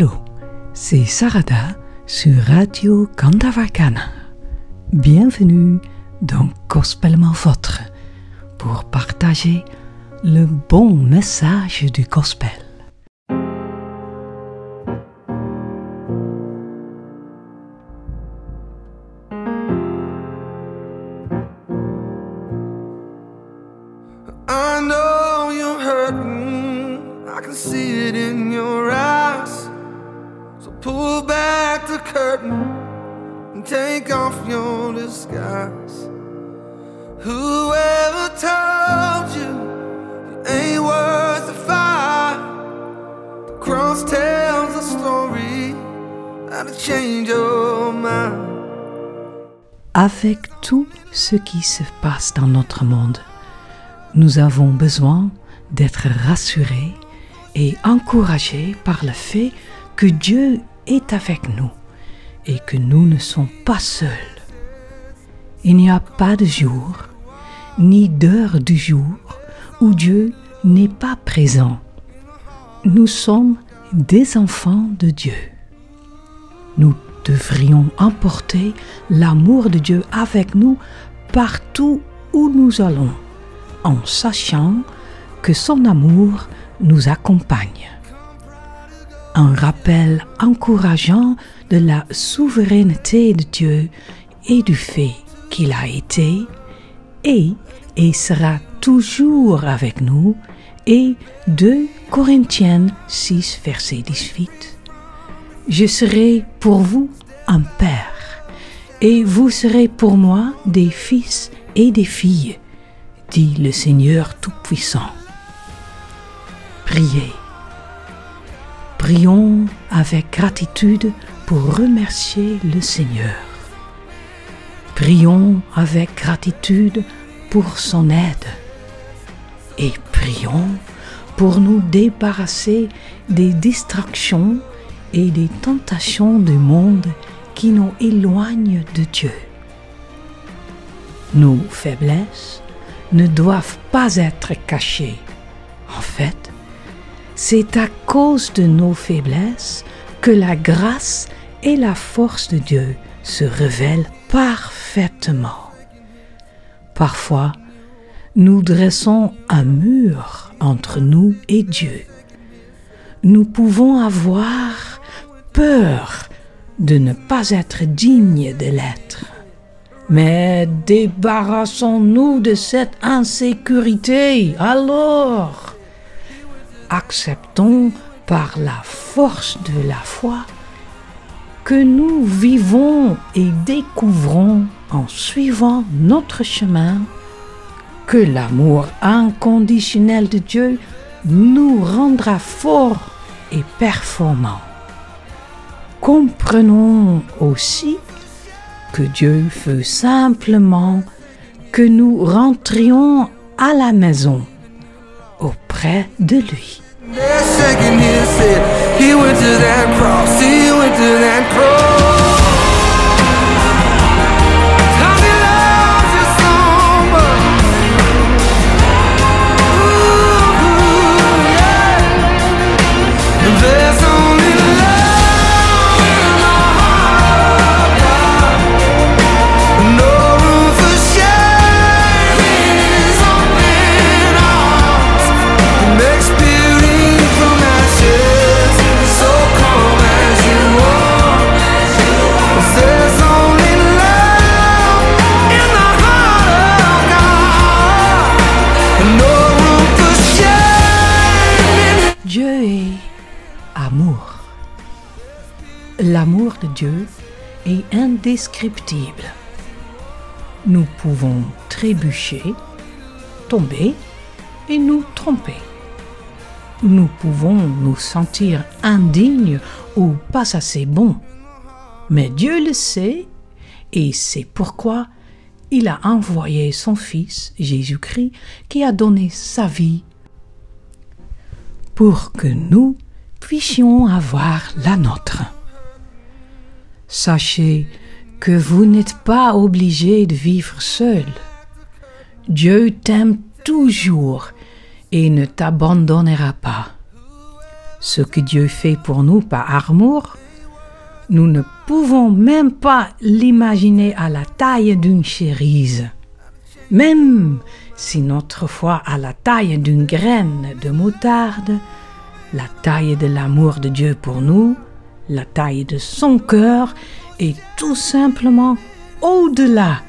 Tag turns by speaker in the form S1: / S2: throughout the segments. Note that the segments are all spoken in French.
S1: Allô, c'est Sarada sur Radio Kandavakana. Bienvenue dans Gospellement Votre pour partager le bon message du Gospel.
S2: I know. I can see it in your pull back the curtain and take off your disguise. Whoever told you ain't worth the fight? The cross tells a story that'll change your mind.
S1: Avec tout ce qui se passe dans notre monde, nous avons besoin d'être rassurés et encouragés par le fait que Dieu est avec nous et que nous ne sommes pas seuls. Il n'y a pas de jour, ni d'heure du jour où Dieu n'est pas présent. Nous sommes des enfants de Dieu. Nous devrions emporter l'amour de Dieu avec nous partout où nous allons, en sachant que son amour nous accompagne. Un rappel encourageant de la souveraineté de Dieu et du fait qu'il a été, est et sera toujours avec nous, et 2 Corinthiens 6, verset 18. Je serai pour vous un père, et vous serez pour moi des fils et des filles, dit le Seigneur Tout-Puissant. Priez. Prions avec gratitude pour remercier le Seigneur. Prions avec gratitude pour son aide. Et prions pour nous débarrasser des distractions et des tentations du monde qui nous éloignent de Dieu. Nos faiblesses ne doivent pas être cachées. En fait, c'est à cause de nos faiblesses que la grâce et la force de Dieu se révèlent parfaitement. Parfois, nous dressons un mur entre nous et Dieu. Nous pouvons avoir peur de ne pas être dignes de l'être. Mais débarrassons-nous de cette insécurité alors. Acceptons par la force de la foi que nous vivons et découvrons en suivant notre chemin que l'amour inconditionnel de Dieu nous rendra forts et performants. Comprenons aussi que Dieu veut simplement que nous rentrions à la maison auprès de lui. L'amour de Dieu est indescriptible. Nous pouvons trébucher, tomber et nous tromper. Nous pouvons nous sentir indignes ou pas assez bons. Mais Dieu le sait et c'est pourquoi il a envoyé son Fils Jésus-Christ qui a donné sa vie pour que nous puissions avoir la nôtre. Sachez que vous n'êtes pas obligé de vivre seul. Dieu t'aime toujours et ne t'abandonnera pas. ce que Dieu fait pour nous par amour, nous ne pouvons même pas l'imaginer à la taille d'une chérise. Même si notre foi a la taille d'une graine de moutarde, la taille de l'amour de Dieu pour nous, la taille de son cœur est tout simplement au-delà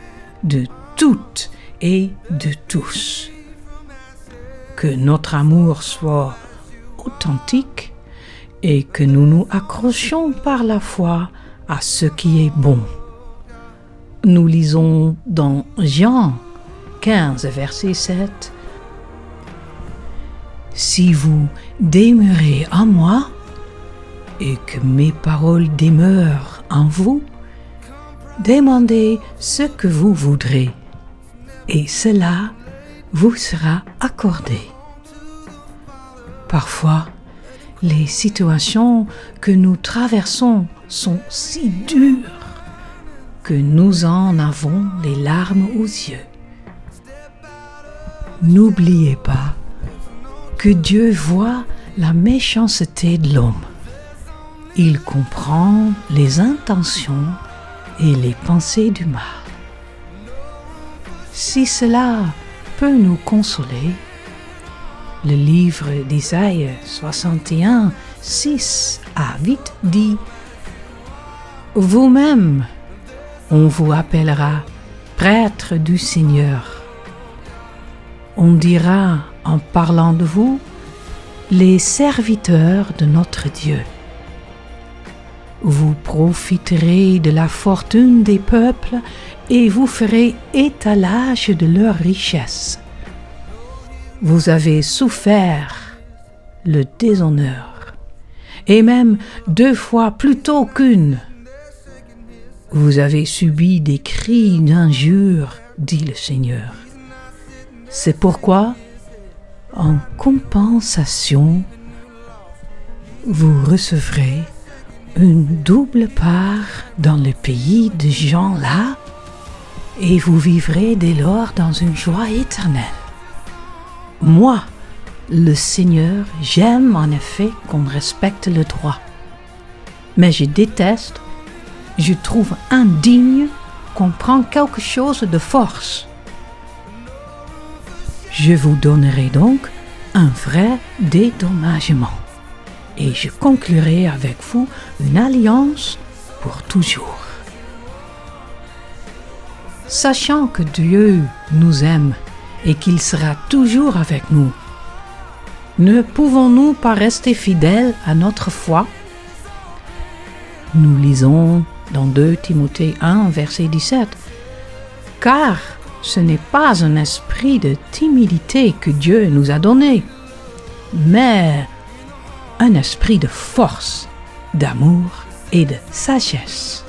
S1: de toutes et de tous. Que notre amour soit authentique et que nous nous accrochions par la foi à ce qui est bon. Nous lisons dans Jean 15, verset 7. Si vous demeurez en moi et que mes paroles demeurent en vous, demandez ce que vous voudrez et cela vous sera accordé. Parfois, les situations que nous traversons sont si dures que nous en avons les larmes aux yeux. N'oubliez pas que Dieu voit la méchanceté de l'homme. Il comprend les intentions et les pensées du mal. Si cela peut nous consoler, le livre d'Isaïe 61, 6 à 8 dit Vous-même, on vous appellera prêtre du Seigneur on dira en parlant de vous les serviteurs de notre Dieu. Vous profiterez de la fortune des peuples et vous ferez étalage de leurs richesses. Vous avez souffert le déshonneur, et même deux fois plutôt qu'une. Vous avez subi des cris d'injure, dit le Seigneur. C'est pourquoi, en compensation, vous recevrez une double part dans le pays de gens-là et vous vivrez dès lors dans une joie éternelle. Moi, le Seigneur, j'aime en effet qu'on respecte le droit, mais je déteste, je trouve indigne qu'on prend quelque chose de force. Je vous donnerai donc un vrai dédommagement et je conclurai avec vous une alliance pour toujours. Sachant que Dieu nous aime et qu'il sera toujours avec nous, ne pouvons-nous pas rester fidèles à notre foi? Nous lisons dans 2 Timothée 1, verset 17, Car ce n'est pas un esprit de timidité que Dieu nous a donné, mais un esprit de force, d'amour et de sagesse.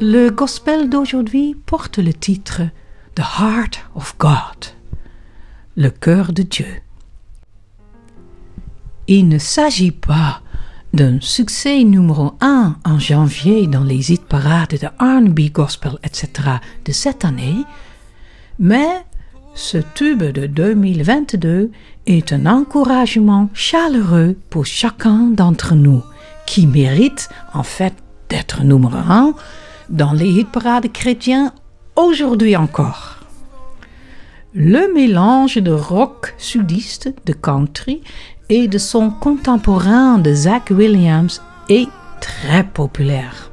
S1: Le gospel d'aujourd'hui porte le titre The Heart of God, le cœur de Dieu. Il ne s'agit pas d'un succès numéro un en janvier dans les hit parades de R&B gospel, etc. de cette année, mais ce tube de 2022 est un encouragement chaleureux pour chacun d'entre nous qui mérite en fait d'être numéro un dans les hit parades chrétiens aujourd'hui encore. Le mélange de rock sudiste, de country et de son contemporain de Zach Williams est très populaire.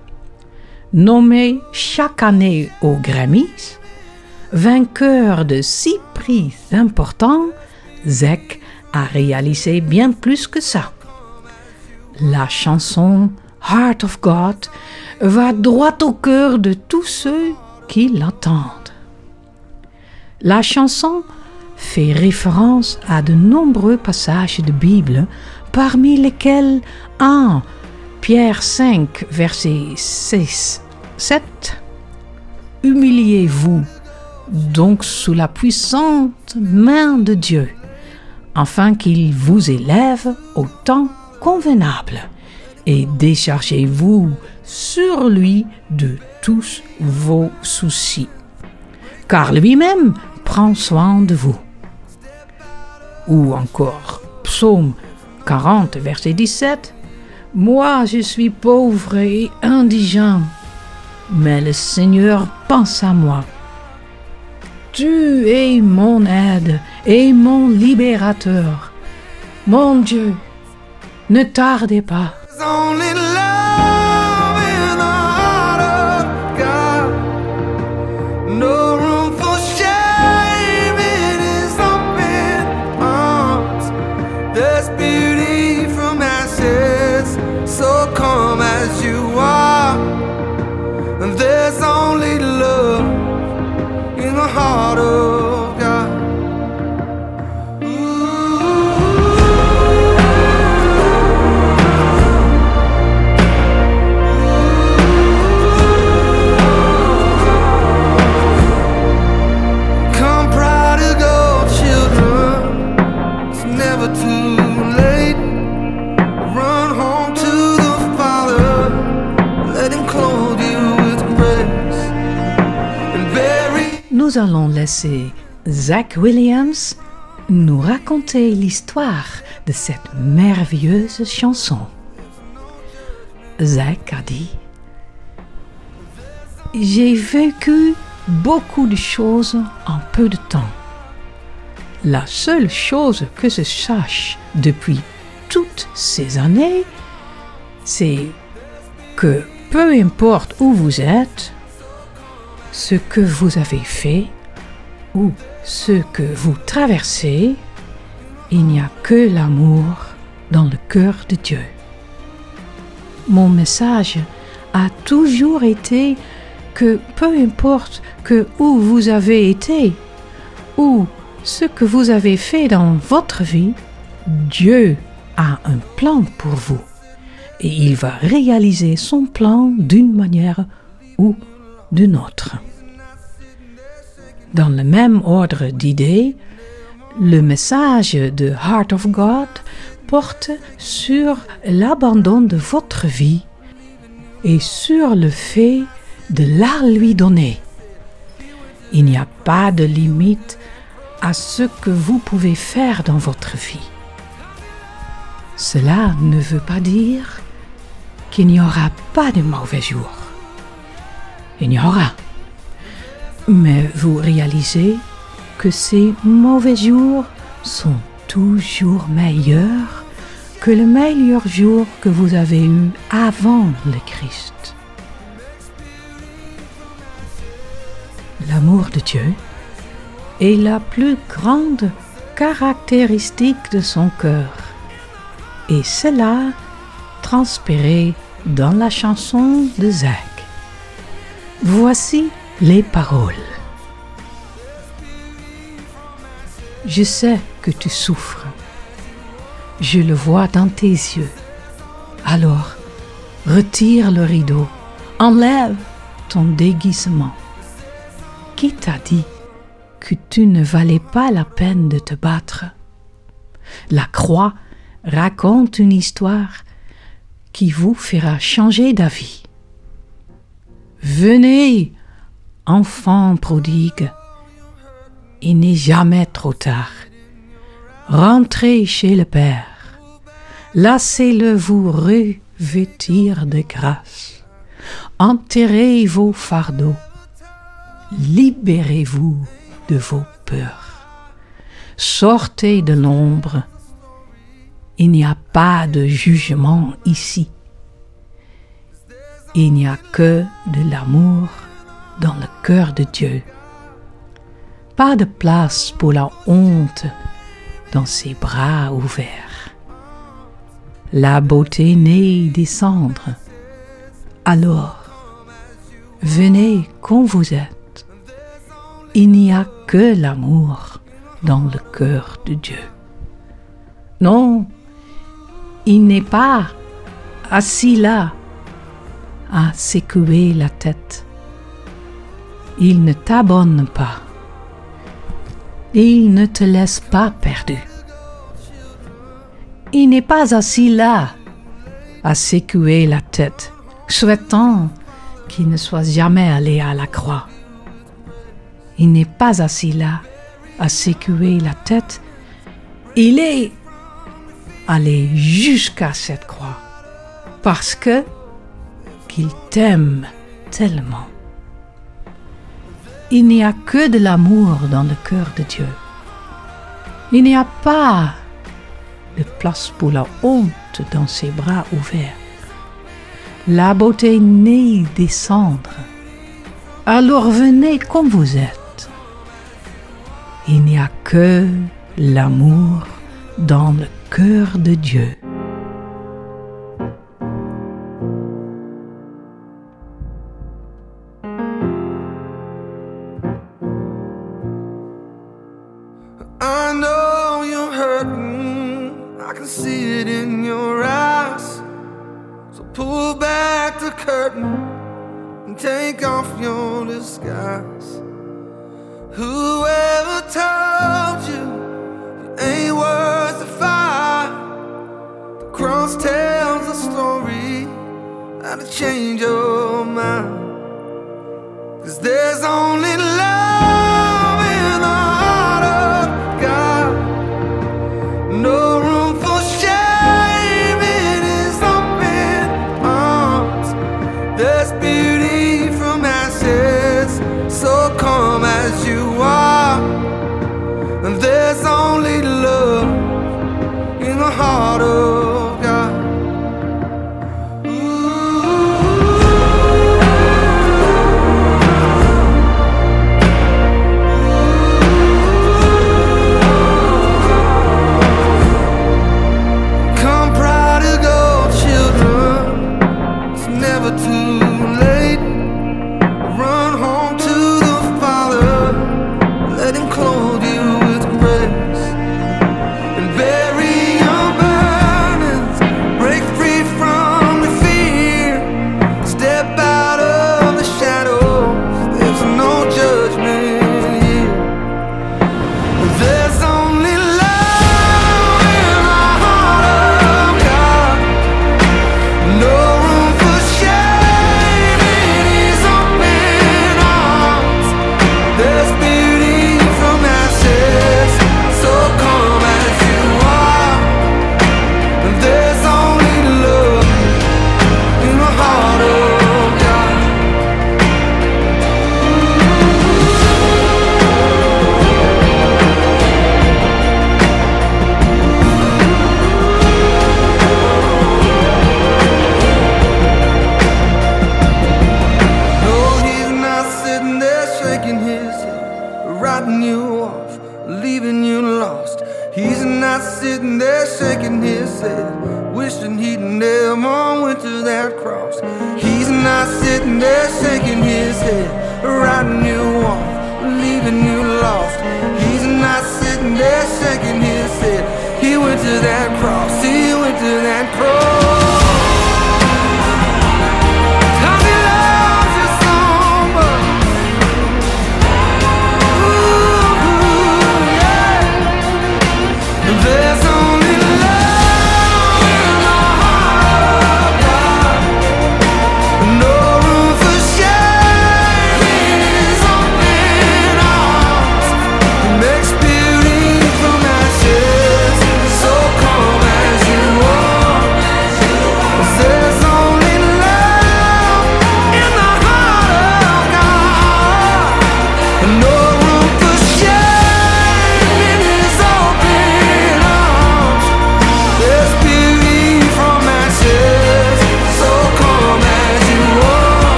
S1: Nommé chaque année aux Grammys, vainqueur de six prix importants, Zach a réalisé bien plus que ça. La chanson Heart of God va droit au cœur de tous ceux qui l'entendent. La chanson fait référence à de nombreux passages de Bible, parmi lesquels 1 Pierre 5, verset 6, 7 Humiliez-vous donc sous la puissante main de Dieu, afin qu'il vous élève au temps convenable, et déchargez-vous sur lui de tous vos soucis, car lui-même prend soin de vous ou encore Psaume 40, verset 17. Moi, je suis pauvre et indigent, mais le Seigneur pense à moi. Tu es mon aide et mon libérateur. Mon Dieu, ne tardez pas. Allons laisser Zach Williams nous raconter l'histoire de cette merveilleuse chanson. Zach a dit J'ai vécu beaucoup de choses en peu de temps. La seule chose que je sache depuis toutes ces années, c'est que peu importe où vous êtes, ce que vous avez fait ou ce que vous traversez, il n'y a que l'amour dans le cœur de Dieu. Mon message a toujours été que peu importe que où vous avez été ou ce que vous avez fait dans votre vie, Dieu a un plan pour vous et il va réaliser son plan d'une manière ou d'une autre. Dans le même ordre d'idées, le message de Heart of God porte sur l'abandon de votre vie et sur le fait de la lui donner. Il n'y a pas de limite à ce que vous pouvez faire dans votre vie. Cela ne veut pas dire qu'il n'y aura pas de mauvais jours. Il y aura. Mais vous réalisez que ces mauvais jours sont toujours meilleurs que le meilleur jour que vous avez eu avant le Christ. L'amour de Dieu est la plus grande caractéristique de son cœur. Et cela transpiré dans la chanson de Zach. Voici les paroles. Je sais que tu souffres. Je le vois dans tes yeux. Alors, retire le rideau. Enlève ton déguisement. Qui t'a dit que tu ne valais pas la peine de te battre? La croix raconte une histoire qui vous fera changer d'avis. Venez, enfants prodigues, il n'est jamais trop tard. Rentrez chez le Père. Laissez-le vous revêtir de grâce. Enterrez vos fardeaux. Libérez-vous de vos peurs. Sortez de l'ombre. Il n'y a pas de jugement ici. Il n'y a que de l'amour dans le cœur de Dieu. Pas de place pour la honte dans ses bras ouverts. La beauté naît des cendres. Alors, venez comme vous êtes. Il n'y a que l'amour dans le cœur de Dieu. Non, il n'est pas assis là à secouer la tête. Il ne t'abonne pas. Il ne te laisse pas perdu. Il n'est pas assis là, à secouer la tête, souhaitant qu'il ne soit jamais allé à la croix. Il n'est pas assis là, à secouer la tête. Il est allé jusqu'à cette croix parce que qu'il t'aime tellement il n'y a que de l'amour dans le cœur de Dieu. Il n'y a pas de place pour la honte dans ses bras ouverts. La beauté naît des cendres. Alors venez comme vous êtes. Il n'y a que l'amour dans le cœur de Dieu.
S2: Pull back the curtain and take off your disguise. Whoever told you you ain't worth the fight? The cross tells a story how to change your mind. Cause there's only that cross, see you into that cross.